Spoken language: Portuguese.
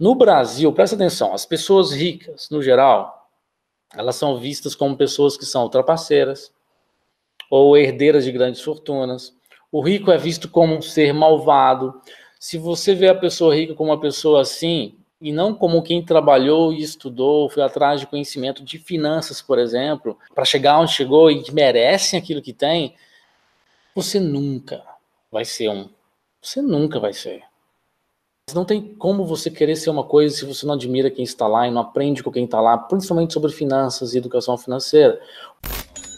No Brasil, presta atenção, as pessoas ricas, no geral, elas são vistas como pessoas que são trapaceiras ou herdeiras de grandes fortunas. O rico é visto como um ser malvado. Se você vê a pessoa rica como uma pessoa assim, e não como quem trabalhou e estudou, foi atrás de conhecimento de finanças, por exemplo, para chegar onde chegou e merecem aquilo que tem, você nunca vai ser um. Você nunca vai ser. Não tem como você querer ser uma coisa se você não admira quem está lá e não aprende com quem está lá, principalmente sobre finanças e educação financeira.